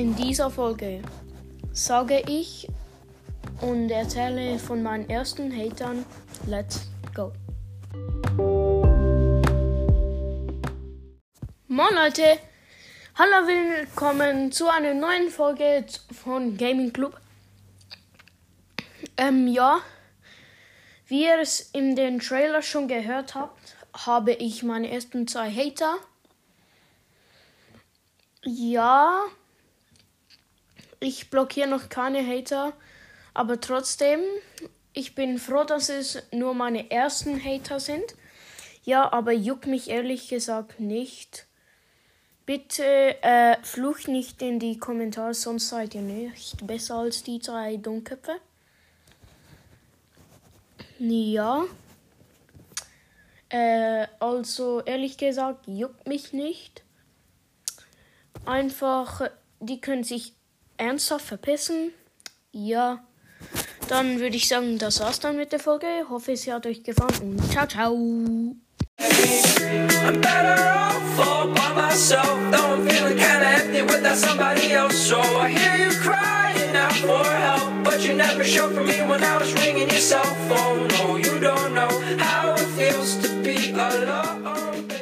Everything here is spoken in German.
In dieser Folge sage ich und erzähle von meinen ersten Hatern. Let's go. Moin Leute, hallo willkommen zu einer neuen Folge von Gaming Club. Ähm, ja, wie ihr es in den Trailer schon gehört habt, habe ich meine ersten zwei Hater. Ja, ich blockiere noch keine Hater, aber trotzdem, ich bin froh, dass es nur meine ersten Hater sind. Ja, aber juckt mich ehrlich gesagt nicht. Bitte äh, flucht nicht in die Kommentare, sonst seid ihr nicht besser als die drei Dummköpfe. Ja. Äh, also ehrlich gesagt, juckt mich nicht. Einfach, die können sich ernsthaft verpissen? Ja. Dann würde ich sagen, das war's dann mit der Folge. Hoffe, es hat euch gefallen und ciao, ciao. Out for help. But you never showed for me when I was ringing your cell phone. No, you don't know how it feels to be alone.